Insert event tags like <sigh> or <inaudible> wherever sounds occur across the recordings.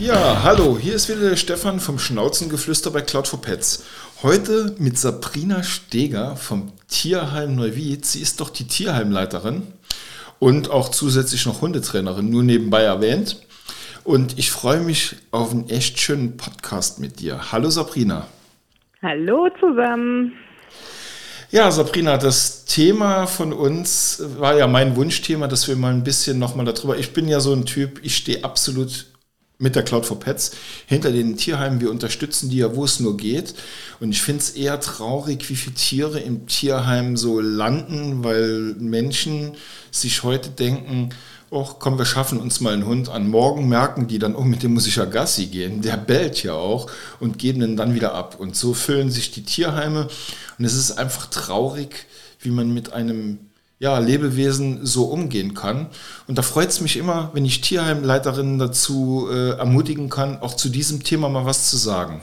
Ja, hallo, hier ist wieder der Stefan vom Schnauzengeflüster bei Cloud for Pets. Heute mit Sabrina Steger vom Tierheim Neuwied. Sie ist doch die Tierheimleiterin und auch zusätzlich noch Hundetrainerin, nur nebenbei erwähnt. Und ich freue mich auf einen echt schönen Podcast mit dir. Hallo Sabrina. Hallo zusammen. Ja, Sabrina, das Thema von uns war ja mein Wunschthema, dass wir mal ein bisschen nochmal darüber. Ich bin ja so ein Typ, ich stehe absolut mit der Cloud for Pets hinter den Tierheimen. Wir unterstützen die ja, wo es nur geht. Und ich finde es eher traurig, wie viele Tiere im Tierheim so landen, weil Menschen sich heute denken, oh, komm, wir schaffen uns mal einen Hund an. Morgen merken die dann, oh, mit dem muss ich ja Gassi gehen. Der bellt ja auch und geben den dann wieder ab. Und so füllen sich die Tierheime. Und es ist einfach traurig, wie man mit einem ja, Lebewesen so umgehen kann. Und da freut es mich immer, wenn ich Tierheimleiterinnen dazu äh, ermutigen kann, auch zu diesem Thema mal was zu sagen.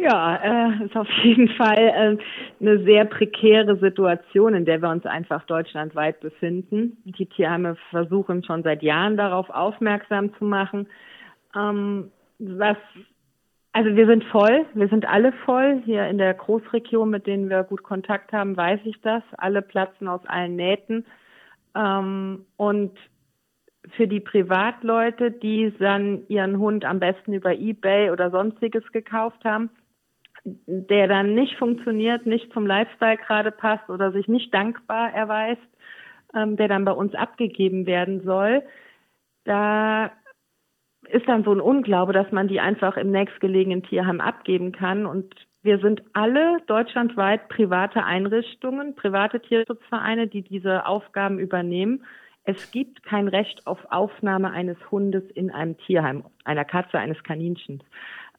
Ja, äh, ist auf jeden Fall äh, eine sehr prekäre Situation, in der wir uns einfach deutschlandweit befinden. Die Tierheime versuchen schon seit Jahren darauf aufmerksam zu machen. Ähm, was, also wir sind voll, wir sind alle voll. Hier in der Großregion, mit denen wir gut Kontakt haben, weiß ich das. Alle platzen aus allen Nähten. Ähm, und für die Privatleute, die dann ihren Hund am besten über eBay oder sonstiges gekauft haben, der dann nicht funktioniert, nicht zum Lifestyle gerade passt oder sich nicht dankbar erweist, ähm, der dann bei uns abgegeben werden soll, da ist dann so ein Unglaube, dass man die einfach im nächstgelegenen Tierheim abgeben kann. Und wir sind alle deutschlandweit private Einrichtungen, private Tierschutzvereine, die diese Aufgaben übernehmen. Es gibt kein Recht auf Aufnahme eines Hundes in einem Tierheim, einer Katze, eines Kaninchens.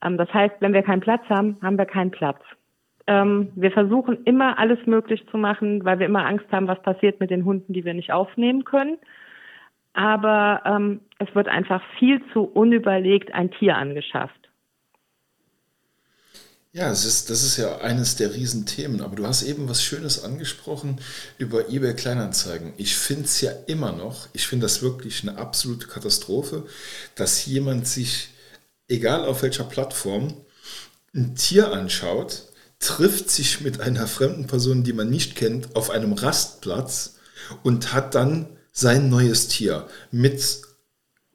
Ähm, das heißt, wenn wir keinen Platz haben, haben wir keinen Platz. Ähm, wir versuchen immer alles möglich zu machen, weil wir immer Angst haben, was passiert mit den Hunden, die wir nicht aufnehmen können. Aber ähm, es wird einfach viel zu unüberlegt ein Tier angeschafft. Ja, es ist, das ist ja eines der Riesenthemen. Aber du hast eben was Schönes angesprochen über eBay Kleinanzeigen. Ich finde es ja immer noch, ich finde das wirklich eine absolute Katastrophe, dass jemand sich egal auf welcher Plattform, ein Tier anschaut, trifft sich mit einer fremden Person, die man nicht kennt, auf einem Rastplatz und hat dann sein neues Tier mit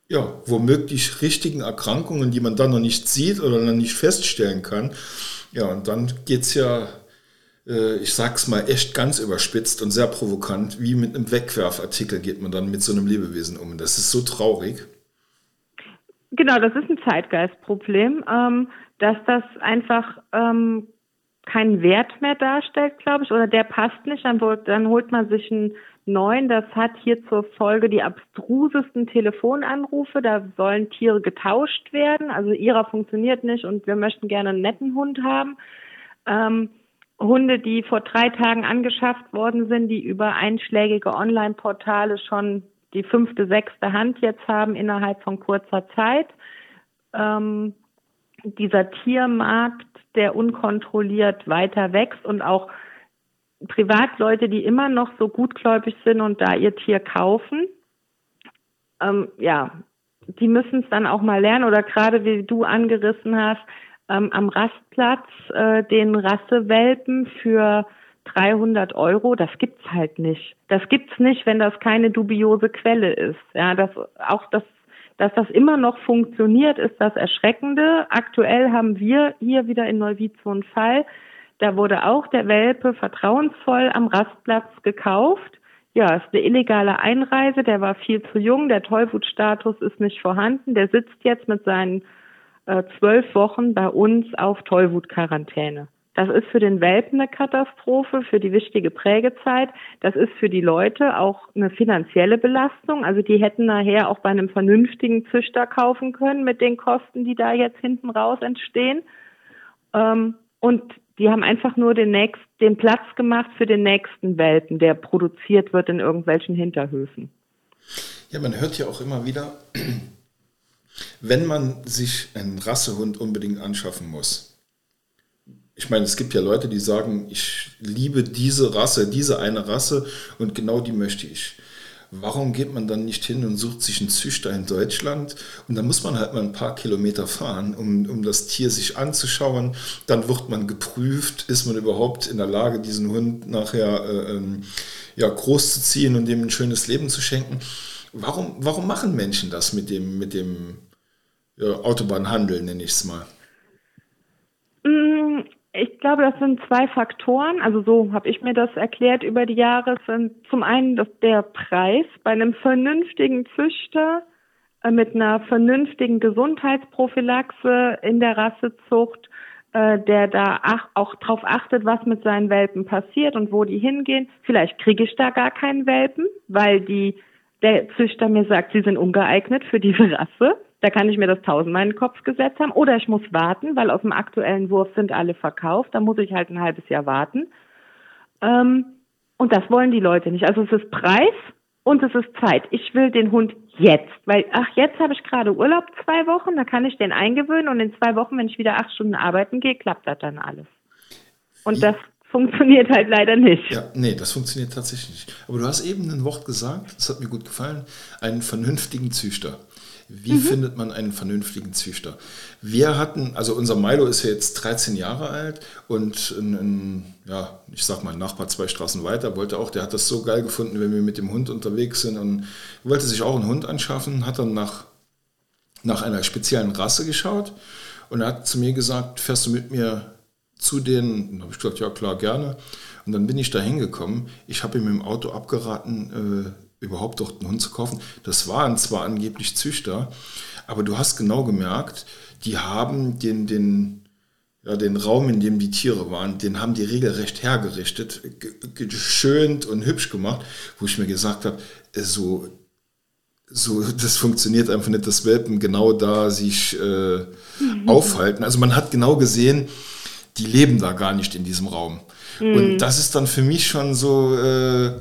ja, womöglich richtigen Erkrankungen, die man dann noch nicht sieht oder noch nicht feststellen kann. Ja, und dann geht es ja, äh, ich sag's mal, echt ganz überspitzt und sehr provokant, wie mit einem Wegwerfartikel geht man dann mit so einem Lebewesen um. Das ist so traurig. Genau, das ist ein Zeitgeistproblem, ähm, dass das einfach ähm, keinen Wert mehr darstellt, glaube ich, oder der passt nicht, dann, dann holt man sich einen neuen. Das hat hier zur Folge die abstrusesten Telefonanrufe. Da sollen Tiere getauscht werden. Also ihrer funktioniert nicht und wir möchten gerne einen netten Hund haben. Ähm, Hunde, die vor drei Tagen angeschafft worden sind, die über einschlägige Online-Portale schon die fünfte, sechste Hand jetzt haben innerhalb von kurzer Zeit. Ähm, dieser Tiermarkt, der unkontrolliert weiter wächst und auch Privatleute, die immer noch so gutgläubig sind und da ihr Tier kaufen, ähm, ja, die müssen es dann auch mal lernen oder gerade wie du angerissen hast, ähm, am Rastplatz äh, den Rassewelpen für 300 Euro, das gibt's halt nicht. Das gibt's nicht, wenn das keine dubiose Quelle ist. Ja, das, auch das, dass das immer noch funktioniert, ist das Erschreckende. Aktuell haben wir hier wieder in Neuwied so einen Fall. Da wurde auch der Welpe vertrauensvoll am Rastplatz gekauft. Ja, ist eine illegale Einreise. Der war viel zu jung. Der Tollwutstatus ist nicht vorhanden. Der sitzt jetzt mit seinen äh, zwölf Wochen bei uns auf Tollwutquarantäne. Das ist für den Welpen eine Katastrophe, für die wichtige Prägezeit. Das ist für die Leute auch eine finanzielle Belastung. Also die hätten nachher auch bei einem vernünftigen Züchter kaufen können mit den Kosten, die da jetzt hinten raus entstehen. Ähm, und die haben einfach nur den, nächst, den Platz gemacht für den nächsten Welpen, der produziert wird in irgendwelchen Hinterhöfen. Ja, man hört ja auch immer wieder, <clears throat> wenn man sich einen Rassehund unbedingt anschaffen muss, ich meine, es gibt ja Leute, die sagen, ich liebe diese Rasse, diese eine Rasse und genau die möchte ich. warum geht man dann nicht hin und sucht sich einen Züchter in Deutschland? Und dann muss man halt mal ein paar Kilometer fahren, um, um das Tier sich anzuschauen. Dann wird man geprüft, ist man überhaupt in der Lage, diesen Hund nachher äh, ähm, ja, groß zu ziehen und dem ein schönes Leben zu schenken. Warum, warum machen Menschen das mit dem, mit dem ja, Autobahnhandel, nenne ich es mal? Ich glaube, das sind zwei Faktoren. Also so habe ich mir das erklärt über die Jahre. Sind zum einen der Preis bei einem vernünftigen Züchter äh, mit einer vernünftigen Gesundheitsprophylaxe in der Rassezucht, äh, der da auch darauf achtet, was mit seinen Welpen passiert und wo die hingehen. Vielleicht kriege ich da gar keinen Welpen, weil die der Züchter mir sagt, sie sind ungeeignet für diese Rasse. Da kann ich mir das tausendmal in den Kopf gesetzt haben. Oder ich muss warten, weil aus dem aktuellen Wurf sind alle verkauft. Da muss ich halt ein halbes Jahr warten. Ähm, und das wollen die Leute nicht. Also es ist Preis und es ist Zeit. Ich will den Hund jetzt, weil ach jetzt habe ich gerade Urlaub zwei Wochen, da kann ich den eingewöhnen und in zwei Wochen, wenn ich wieder acht Stunden arbeiten gehe, klappt das dann alles. Und das funktioniert halt leider nicht. Ja, nee, das funktioniert tatsächlich nicht. Aber du hast eben ein Wort gesagt, das hat mir gut gefallen, einen vernünftigen Züchter. Wie mhm. findet man einen vernünftigen Züchter? Wir hatten, also unser Milo ist ja jetzt 13 Jahre alt und ein, ein, ja, ich sag mal, ein Nachbar zwei Straßen weiter wollte auch, der hat das so geil gefunden, wenn wir mit dem Hund unterwegs sind und wollte sich auch einen Hund anschaffen, hat dann nach, nach einer speziellen Rasse geschaut und er hat zu mir gesagt, fährst du mit mir zu denen? Und habe ich gesagt, ja klar, gerne. Und dann bin ich da hingekommen. Ich habe ihm im Auto abgeraten, äh, überhaupt dort einen Hund zu kaufen. Das waren zwar angeblich Züchter, aber du hast genau gemerkt, die haben den, den, ja, den Raum, in dem die Tiere waren, den haben die regelrecht hergerichtet, geschönt und hübsch gemacht, wo ich mir gesagt habe, äh, so, so, <laughs> das funktioniert einfach nicht, dass Welpen genau da sich äh, mhm. aufhalten. Also man hat genau gesehen, die leben da gar nicht in diesem Raum. Mhm. Und das ist dann für mich schon so, äh,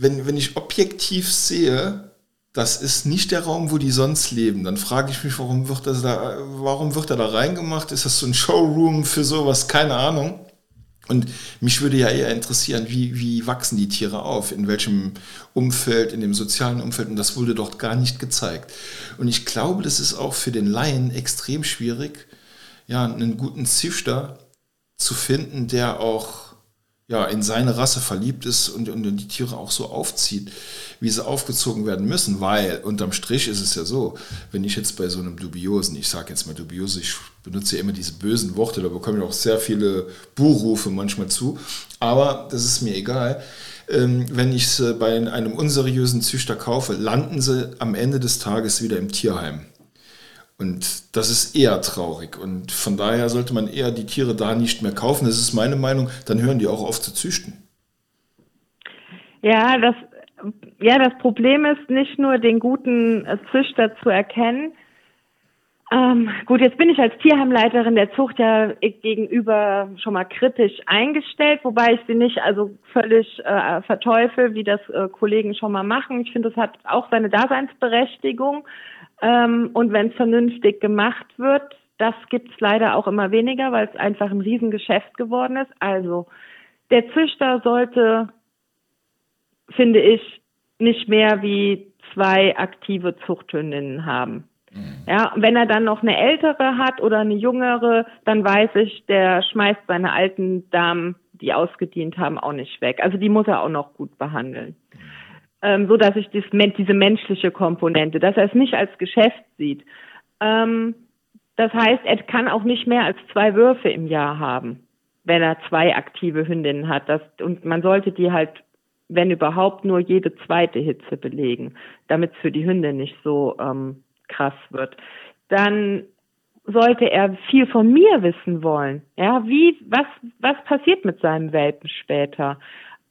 wenn, wenn ich objektiv sehe, das ist nicht der Raum, wo die sonst leben, dann frage ich mich, warum wird, das da, warum wird er da reingemacht? Ist das so ein Showroom für sowas? Keine Ahnung. Und mich würde ja eher interessieren, wie, wie wachsen die Tiere auf, in welchem Umfeld, in dem sozialen Umfeld. Und das wurde dort gar nicht gezeigt. Und ich glaube, das ist auch für den Laien extrem schwierig, ja, einen guten Züchter zu finden, der auch ja, in seine Rasse verliebt ist und, und die Tiere auch so aufzieht, wie sie aufgezogen werden müssen, weil unterm Strich ist es ja so, wenn ich jetzt bei so einem dubiosen, ich sage jetzt mal dubiose, ich benutze ja immer diese bösen Worte, da bekomme ich auch sehr viele Buhrufe manchmal zu, aber das ist mir egal. Ähm, wenn ich es bei einem unseriösen Züchter kaufe, landen sie am Ende des Tages wieder im Tierheim. Und das ist eher traurig. Und von daher sollte man eher die Tiere da nicht mehr kaufen. Das ist meine Meinung. Dann hören die auch auf zu züchten. Ja, das, ja, das Problem ist nicht nur den guten Züchter zu erkennen. Ähm, gut, jetzt bin ich als Tierheimleiterin der Zucht ja gegenüber schon mal kritisch eingestellt, wobei ich sie nicht also völlig äh, verteufel, wie das äh, Kollegen schon mal machen. Ich finde, es hat auch seine Daseinsberechtigung. Ähm, und wenn es vernünftig gemacht wird, das gibt es leider auch immer weniger, weil es einfach ein Riesengeschäft geworden ist. Also der Züchter sollte, finde ich, nicht mehr wie zwei aktive Zuchthündinnen haben. Mhm. Ja, wenn er dann noch eine ältere hat oder eine jüngere, dann weiß ich, der schmeißt seine alten Damen, die ausgedient haben, auch nicht weg. Also die muss er auch noch gut behandeln ähm, so dass ich dies, diese menschliche Komponente, dass er es nicht als Geschäft sieht. Ähm, das heißt, er kann auch nicht mehr als zwei Würfe im Jahr haben, wenn er zwei aktive Hündinnen hat. Das, und man sollte die halt, wenn überhaupt, nur jede zweite Hitze belegen, damit es für die Hündin nicht so ähm, krass wird. Dann sollte er viel von mir wissen wollen. Ja, wie, was, was passiert mit seinem Welpen später?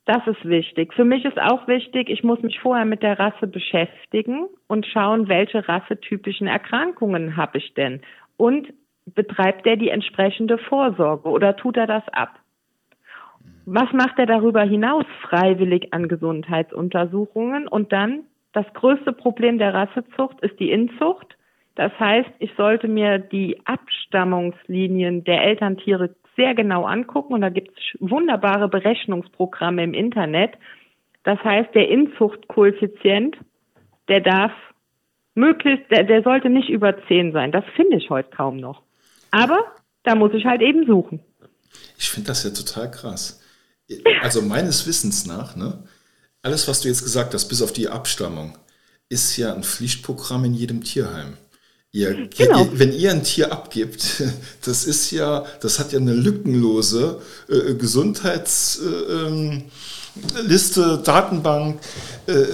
Das ist wichtig. Für mich ist auch wichtig, ich muss mich vorher mit der Rasse beschäftigen und schauen, welche rassetypischen Erkrankungen habe ich denn? Und betreibt er die entsprechende Vorsorge oder tut er das ab? Was macht er darüber hinaus freiwillig an Gesundheitsuntersuchungen? Und dann das größte Problem der Rassezucht ist die Inzucht. Das heißt, ich sollte mir die Abstammungslinien der Elterntiere sehr genau angucken und da gibt es wunderbare Berechnungsprogramme im Internet, Das heißt, der Inzuchtkoeffizient, der darf möglichst, der, der sollte nicht über 10 sein. Das finde ich heute kaum noch. Aber da muss ich halt eben suchen. Ich finde das ja total krass. Also meines Wissens nach, ne, alles, was du jetzt gesagt hast, bis auf die Abstammung, ist ja ein Pflichtprogramm in jedem Tierheim. Ihr, genau. ihr, wenn ihr ein Tier abgibt, <laughs> das ist ja, das hat ja eine lückenlose äh, Gesundheitsliste, äh, ähm, Datenbank. Äh,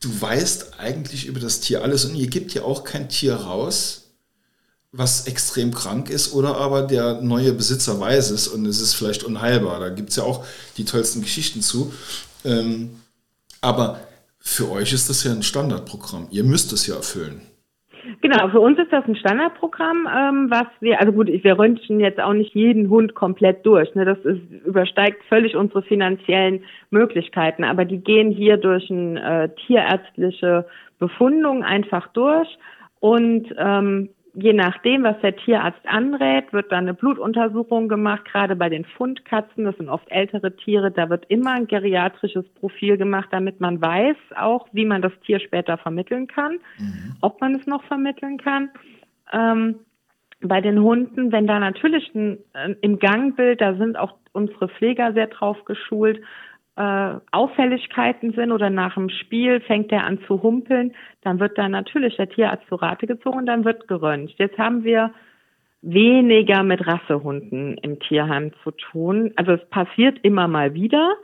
du weißt eigentlich über das Tier alles und ihr gebt ja auch kein Tier raus, was extrem krank ist oder aber der neue Besitzer weiß es und es ist vielleicht unheilbar. Da gibt es ja auch die tollsten Geschichten zu. Ähm, aber für euch ist das ja ein Standardprogramm. Ihr müsst es ja erfüllen. Genau, für uns ist das ein Standardprogramm, ähm, was wir, also gut, wir röntgen jetzt auch nicht jeden Hund komplett durch. Ne? Das ist, übersteigt völlig unsere finanziellen Möglichkeiten, aber die gehen hier durch eine äh, tierärztliche Befundung einfach durch und ähm, je nachdem, was der Tierarzt anrät, wird dann eine Blutuntersuchung gemacht. Gerade bei den Fundkatzen, das sind oft ältere Tiere, da wird immer ein geriatrisches Profil gemacht, damit man weiß auch, wie man das Tier später vermitteln kann, mhm. ob man es noch vermitteln kann. Ähm, bei den Hunden, wenn da natürlich ein, äh, im Gangbild, da sind auch unsere Pfleger sehr drauf geschult, äh, Auffälligkeiten sind oder nach dem Spiel fängt er an zu humpeln, dann wird da natürlich der Tierarzt zu Rate gezogen und dann wird geröntgt. Jetzt haben wir weniger mit Rassehunden im Tierheim zu tun. Also es passiert immer mal wieder.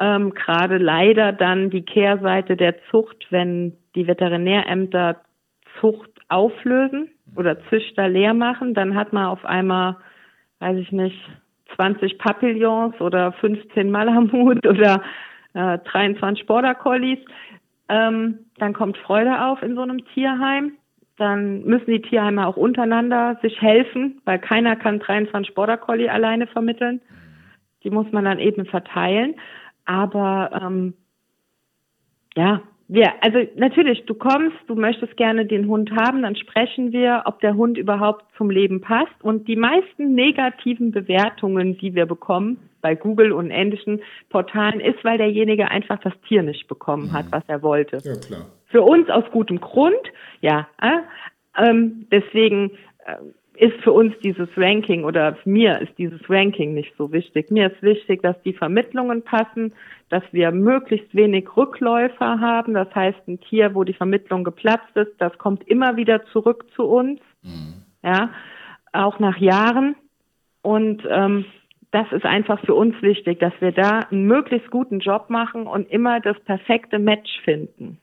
Ähm, Gerade leider dann die Kehrseite der Zucht, wenn die Veterinärämter Zucht auflösen oder Züchter leer machen, dann hat man auf einmal, weiß ich nicht, 20 Papillons oder 15 Malamut <laughs> oder äh, 23 Border Collies. Ähm, dann kommt Freude auf in so einem Tierheim. Dann müssen die Tierheime auch untereinander sich helfen, weil keiner kann 23 Border Collie alleine vermitteln. Die muss man dann eben verteilen. Aber ähm, ja, ja, also natürlich, du kommst, du möchtest gerne den Hund haben, dann sprechen wir, ob der Hund überhaupt zum Leben passt. Und die meisten negativen Bewertungen, die wir bekommen bei Google und ähnlichen Portalen, ist, weil derjenige einfach das Tier nicht bekommen hat, mhm. was er wollte. Ja, klar. Für uns aus gutem Grund, ja. Äh, ähm, deswegen äh, ist für uns dieses Ranking oder mir ist dieses Ranking nicht so wichtig. Mir ist wichtig, dass die Vermittlungen passen, dass wir möglichst wenig Rückläufer haben. Das heißt, ein Tier, wo die Vermittlung geplatzt ist, das kommt immer wieder zurück zu uns. Mhm. Ja, auch nach Jahren. Und ähm, das ist einfach für uns wichtig, dass wir da einen möglichst guten Job machen und immer das perfekte Match finden.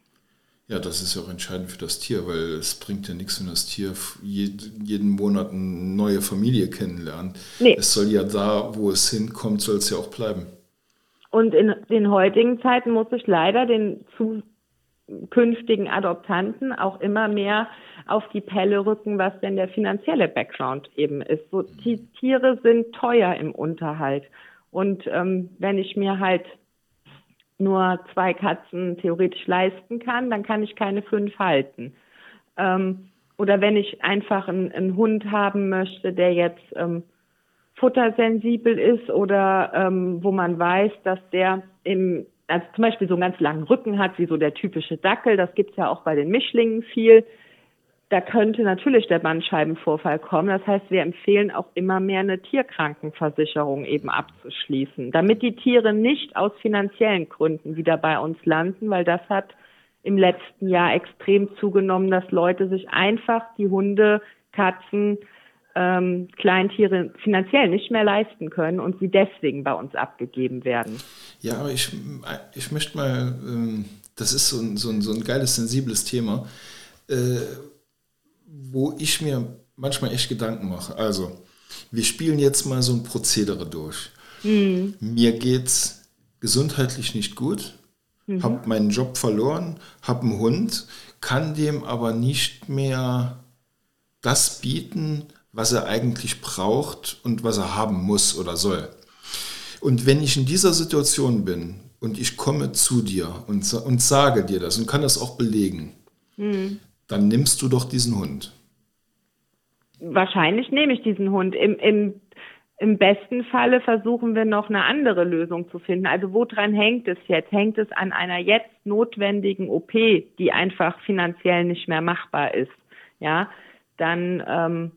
Ja, das ist ja auch entscheidend für das Tier, weil es bringt ja nichts, wenn das Tier jeden Monat eine neue Familie kennenlernt. Nee. Es soll ja da, wo es hinkommt, soll es ja auch bleiben. Und in den heutigen Zeiten muss ich leider den zukünftigen Adoptanten auch immer mehr auf die Pelle rücken, was denn der finanzielle Background eben ist. So, die Tiere sind teuer im Unterhalt. Und ähm, wenn ich mir halt nur zwei Katzen theoretisch leisten kann, dann kann ich keine fünf halten. Ähm, oder wenn ich einfach einen, einen, Hund haben möchte, der jetzt ähm, futtersensibel ist oder ähm, wo man weiß, dass der im, also zum Beispiel so einen ganz langen Rücken hat, wie so der typische Dackel, das gibt's ja auch bei den Mischlingen viel, da könnte natürlich der Bandscheibenvorfall kommen. Das heißt, wir empfehlen auch immer mehr eine Tierkrankenversicherung eben abzuschließen, damit die Tiere nicht aus finanziellen Gründen wieder bei uns landen, weil das hat im letzten Jahr extrem zugenommen, dass Leute sich einfach die Hunde, Katzen, ähm, Kleintiere finanziell nicht mehr leisten können und sie deswegen bei uns abgegeben werden. Ja, aber ich, ich möchte mal, ähm, das ist so ein, so ein, so ein geiles, sensibles Thema. Wo ich mir manchmal echt Gedanken mache. Also, wir spielen jetzt mal so ein Prozedere durch. Mhm. Mir geht's gesundheitlich nicht gut, mhm. habe meinen Job verloren, habe einen Hund, kann dem aber nicht mehr das bieten, was er eigentlich braucht und was er haben muss oder soll. Und wenn ich in dieser Situation bin und ich komme zu dir und, und sage dir das und kann das auch belegen, mhm dann nimmst du doch diesen Hund. Wahrscheinlich nehme ich diesen Hund. Im, im, im besten Falle versuchen wir noch eine andere Lösung zu finden. Also woran hängt es jetzt? Hängt es an einer jetzt notwendigen OP, die einfach finanziell nicht mehr machbar ist? Ja, dann. Ähm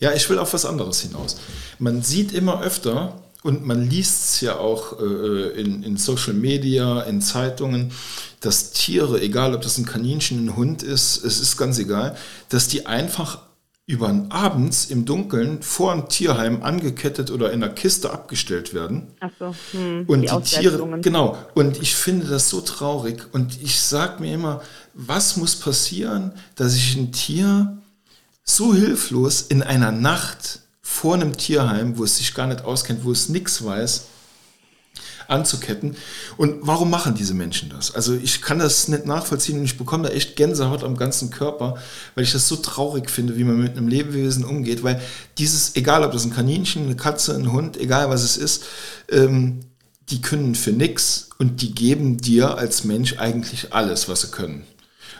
ja, ich will auf was anderes hinaus. Man sieht immer öfter, und man liest es ja auch äh, in, in Social Media, in Zeitungen, dass Tiere, egal ob das ein Kaninchen, ein Hund ist, es ist ganz egal, dass die einfach über abends im Dunkeln vor einem Tierheim angekettet oder in einer Kiste abgestellt werden. Ach so, hm, und die, die Tiere, genau. Und ich finde das so traurig. Und ich sage mir immer, was muss passieren, dass ich ein Tier so hilflos in einer Nacht vor einem Tierheim, wo es sich gar nicht auskennt, wo es nichts weiß, anzuketten. Und warum machen diese Menschen das? Also ich kann das nicht nachvollziehen und ich bekomme da echt Gänsehaut am ganzen Körper, weil ich das so traurig finde, wie man mit einem Lebewesen umgeht, weil dieses, egal ob das ein Kaninchen, eine Katze, ein Hund, egal was es ist, ähm, die können für nichts und die geben dir als Mensch eigentlich alles, was sie können.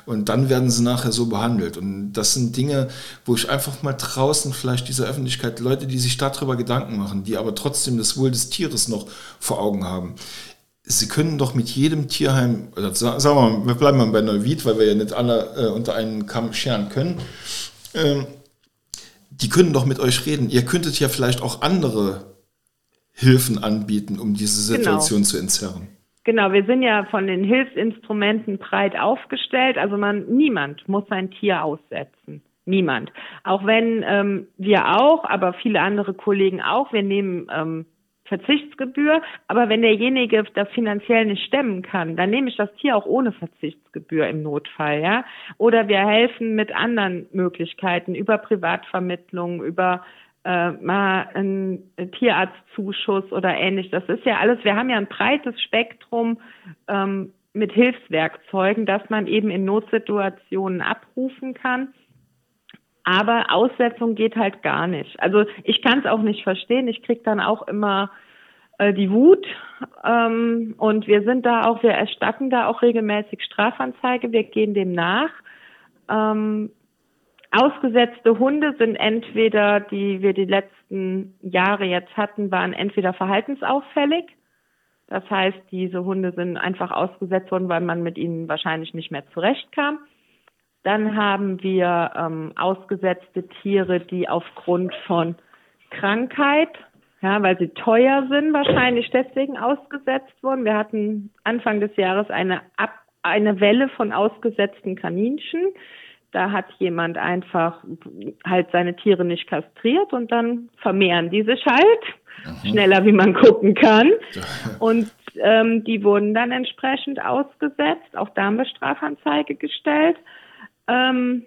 Und dann werden sie nachher so behandelt. Und das sind Dinge, wo ich einfach mal draußen vielleicht dieser Öffentlichkeit, Leute, die sich darüber Gedanken machen, die aber trotzdem das Wohl des Tieres noch vor Augen haben. Sie können doch mit jedem Tierheim, oder sagen wir mal, wir bleiben mal bei Neuwied, weil wir ja nicht alle äh, unter einen Kamm scheren können. Ähm, die können doch mit euch reden. Ihr könntet ja vielleicht auch andere Hilfen anbieten, um diese genau. Situation genau. zu entzerren. Genau, wir sind ja von den Hilfsinstrumenten breit aufgestellt. Also man, niemand muss sein Tier aussetzen. Niemand. Auch wenn ähm, wir auch, aber viele andere Kollegen auch, wir nehmen ähm, Verzichtsgebühr, aber wenn derjenige das finanziell nicht stemmen kann, dann nehme ich das Tier auch ohne Verzichtsgebühr im Notfall, ja. Oder wir helfen mit anderen Möglichkeiten über Privatvermittlung, über äh, mal ein Tierarztzuschuss oder ähnlich. Das ist ja alles, wir haben ja ein breites Spektrum ähm, mit Hilfswerkzeugen, dass man eben in Notsituationen abrufen kann. Aber Aussetzung geht halt gar nicht. Also ich kann es auch nicht verstehen. Ich krieg dann auch immer äh, die Wut. Ähm, und wir sind da auch, wir erstatten da auch regelmäßig Strafanzeige. Wir gehen dem nach. Ähm, Ausgesetzte Hunde sind entweder, die wir die letzten Jahre jetzt hatten, waren entweder verhaltensauffällig. Das heißt, diese Hunde sind einfach ausgesetzt worden, weil man mit ihnen wahrscheinlich nicht mehr zurechtkam. Dann haben wir ähm, ausgesetzte Tiere, die aufgrund von Krankheit, ja, weil sie teuer sind, wahrscheinlich deswegen ausgesetzt wurden. Wir hatten Anfang des Jahres eine, Ab eine Welle von ausgesetzten Kaninchen. Da hat jemand einfach halt seine Tiere nicht kastriert und dann vermehren die sich halt mhm. schneller, wie man gucken kann. <laughs> Und ähm, die wurden dann entsprechend ausgesetzt. Auch da haben wir Strafanzeige gestellt. Ähm,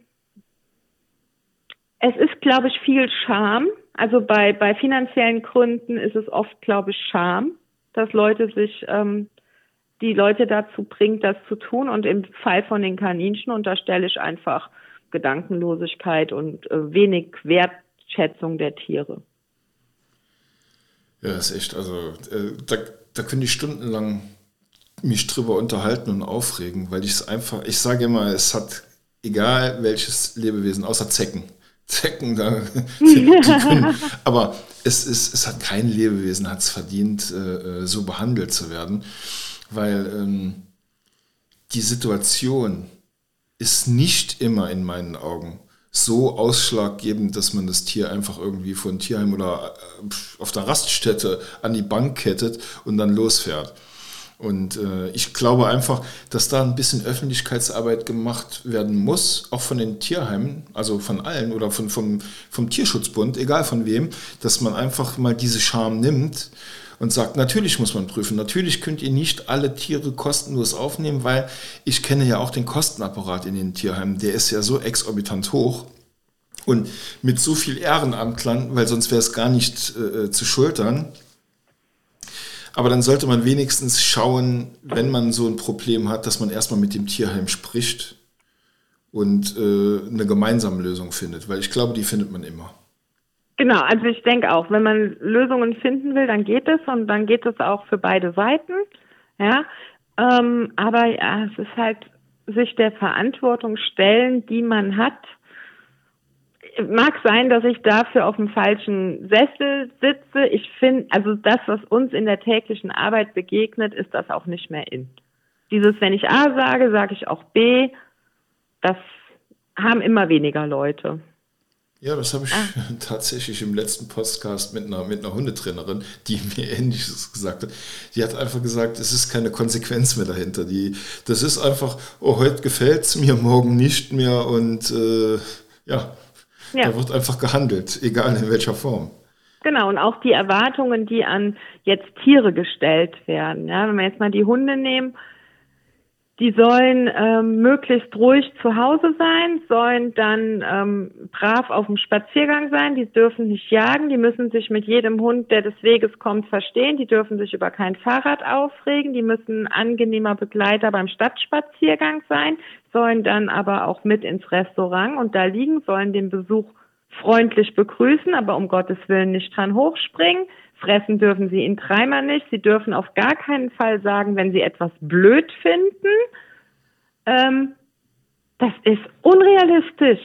es ist, glaube ich, viel Scham. Also bei, bei finanziellen Gründen ist es oft, glaube ich, Scham, dass Leute sich ähm, die Leute dazu bringt, das zu tun. Und im Fall von den Kaninchen unterstelle ich einfach Gedankenlosigkeit und äh, wenig Wertschätzung der Tiere. Ja, das ist echt, also äh, da, da können die stundenlang mich drüber unterhalten und aufregen, weil ich es einfach, ich sage immer, es hat egal welches Lebewesen, außer Zecken. Zecken, da, <laughs> die, die können, <laughs> aber es, ist, es hat kein Lebewesen hat es verdient, äh, äh, so behandelt zu werden weil ähm, die Situation ist nicht immer in meinen Augen so ausschlaggebend, dass man das Tier einfach irgendwie von Tierheim oder äh, auf der Raststätte an die Bank kettet und dann losfährt. Und äh, ich glaube einfach, dass da ein bisschen Öffentlichkeitsarbeit gemacht werden muss, auch von den Tierheimen, also von allen oder von, vom, vom Tierschutzbund, egal von wem, dass man einfach mal diese Scham nimmt und sagt, natürlich muss man prüfen, natürlich könnt ihr nicht alle Tiere kostenlos aufnehmen, weil ich kenne ja auch den Kostenapparat in den Tierheimen, der ist ja so exorbitant hoch. Und mit so viel Ehrenamtlern, weil sonst wäre es gar nicht äh, zu schultern. Aber dann sollte man wenigstens schauen, wenn man so ein Problem hat, dass man erstmal mit dem Tierheim spricht und äh, eine gemeinsame Lösung findet, weil ich glaube, die findet man immer. Genau, also ich denke auch, wenn man Lösungen finden will, dann geht es und dann geht es auch für beide Seiten. Ja, ähm, aber ja, es ist halt sich der Verantwortung stellen, die man hat. mag sein, dass ich dafür auf dem falschen Sessel sitze. Ich finde, also das, was uns in der täglichen Arbeit begegnet, ist das auch nicht mehr in. Dieses, wenn ich A sage, sage ich auch B. Das haben immer weniger Leute. Ja, das habe ich ah. <laughs> tatsächlich im letzten Podcast mit einer, mit einer Hundetrainerin, die <laughs> mir Ähnliches gesagt hat. Die hat einfach gesagt, es ist keine Konsequenz mehr dahinter. Die, das ist einfach, oh, heute gefällt es mir, morgen nicht mehr und äh, ja, ja, da wird einfach gehandelt, egal in welcher Form. Genau, und auch die Erwartungen, die an jetzt Tiere gestellt werden. Ja, wenn wir jetzt mal die Hunde nehmen, die sollen ähm, möglichst ruhig zu Hause sein, sollen dann ähm, brav auf dem Spaziergang sein, die dürfen nicht jagen, die müssen sich mit jedem Hund, der des Weges kommt, verstehen, die dürfen sich über kein Fahrrad aufregen, die müssen angenehmer Begleiter beim Stadtspaziergang sein, sollen dann aber auch mit ins Restaurant. Und da liegen, sollen den Besuch freundlich begrüßen, aber um Gottes Willen nicht dran hochspringen. Fressen dürfen sie ihn dreimal nicht. Sie dürfen auf gar keinen Fall sagen, wenn sie etwas blöd finden. Ähm, das ist unrealistisch.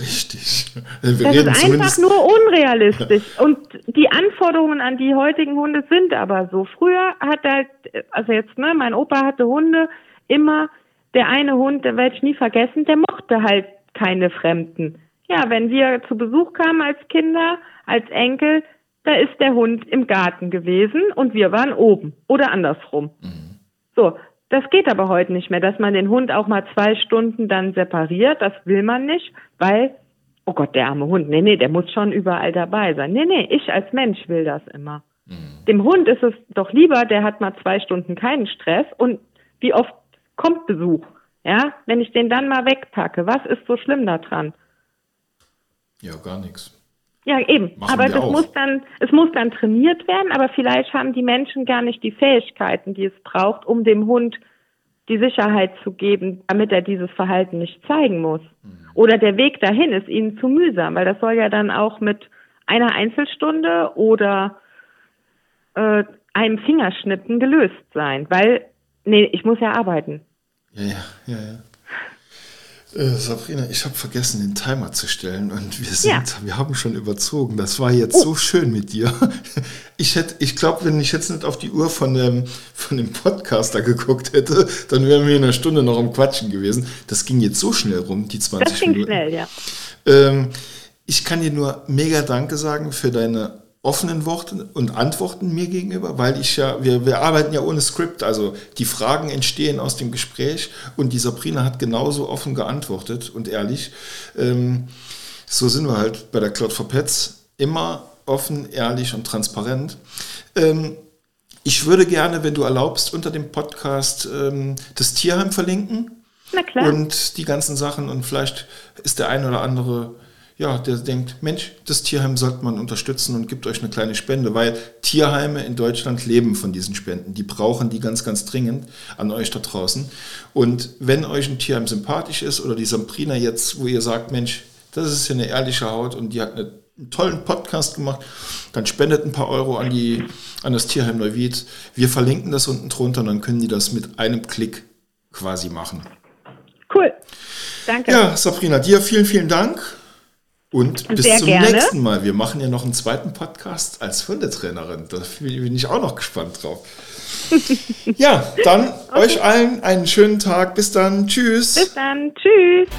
Richtig. Wir das ist einfach nur unrealistisch. Und die Anforderungen an die heutigen Hunde sind aber so. Früher hat halt, also jetzt, ne, mein Opa hatte Hunde, immer der eine Hund, der werde ich nie vergessen, der mochte halt keine Fremden. Ja, wenn wir zu Besuch kamen als Kinder, als Enkel, da ist der Hund im Garten gewesen und wir waren oben oder andersrum. Mhm. So, das geht aber heute nicht mehr, dass man den Hund auch mal zwei Stunden dann separiert. Das will man nicht, weil, oh Gott, der arme Hund, nee, nee, der muss schon überall dabei sein. Nee, nee, ich als Mensch will das immer. Dem Hund ist es doch lieber, der hat mal zwei Stunden keinen Stress und wie oft kommt Besuch? Ja, wenn ich den dann mal wegpacke, was ist so schlimm daran? Ja, gar nichts. Ja, eben. Machen aber das muss dann, es muss dann trainiert werden, aber vielleicht haben die Menschen gar nicht die Fähigkeiten, die es braucht, um dem Hund die Sicherheit zu geben, damit er dieses Verhalten nicht zeigen muss. Mhm. Oder der Weg dahin ist ihnen zu mühsam, weil das soll ja dann auch mit einer Einzelstunde oder äh, einem Fingerschnippen gelöst sein, weil, nee, ich muss ja arbeiten. Ja, ja, ja, Sabrina, ich habe vergessen, den Timer zu stellen und wir sind, ja. wir haben schon überzogen. Das war jetzt oh. so schön mit dir. <laughs> Ich hätte, ich glaube, wenn ich jetzt nicht auf die Uhr von dem, von dem Podcaster geguckt hätte, dann wären wir in einer Stunde noch am Quatschen gewesen. Das ging jetzt so schnell rum, die 20 das ging Minuten. schnell, ja. Ähm, ich kann dir nur mega Danke sagen für deine offenen Worten und Antworten mir gegenüber, weil ich ja, wir, wir arbeiten ja ohne Skript, also die Fragen entstehen aus dem Gespräch und die Sabrina hat genauso offen geantwortet und ehrlich. Ähm, so sind wir halt bei der Cloud for Pets immer offen, ehrlich und transparent. Ähm, ich würde gerne, wenn du erlaubst, unter dem Podcast ähm, das Tierheim verlinken. Na klar. Und die ganzen Sachen und vielleicht ist der ein oder andere ja, der denkt, Mensch, das Tierheim sollte man unterstützen und gibt euch eine kleine Spende, weil Tierheime in Deutschland leben von diesen Spenden. Die brauchen die ganz, ganz dringend an euch da draußen. Und wenn euch ein Tierheim sympathisch ist oder die Samprina jetzt, wo ihr sagt, Mensch, das ist ja eine ehrliche Haut und die hat eine, einen tollen Podcast gemacht, dann spendet ein paar Euro an, die, an das Tierheim Neuwied. Wir verlinken das unten drunter und dann können die das mit einem Klick quasi machen. Cool. Danke. Ja, Sabrina, dir vielen, vielen Dank. Und bis Sehr zum gerne. nächsten Mal. Wir machen ja noch einen zweiten Podcast als Hundetrainerin. Da bin ich auch noch gespannt drauf. <laughs> ja, dann okay. euch allen einen schönen Tag. Bis dann. Tschüss. Bis dann. Tschüss.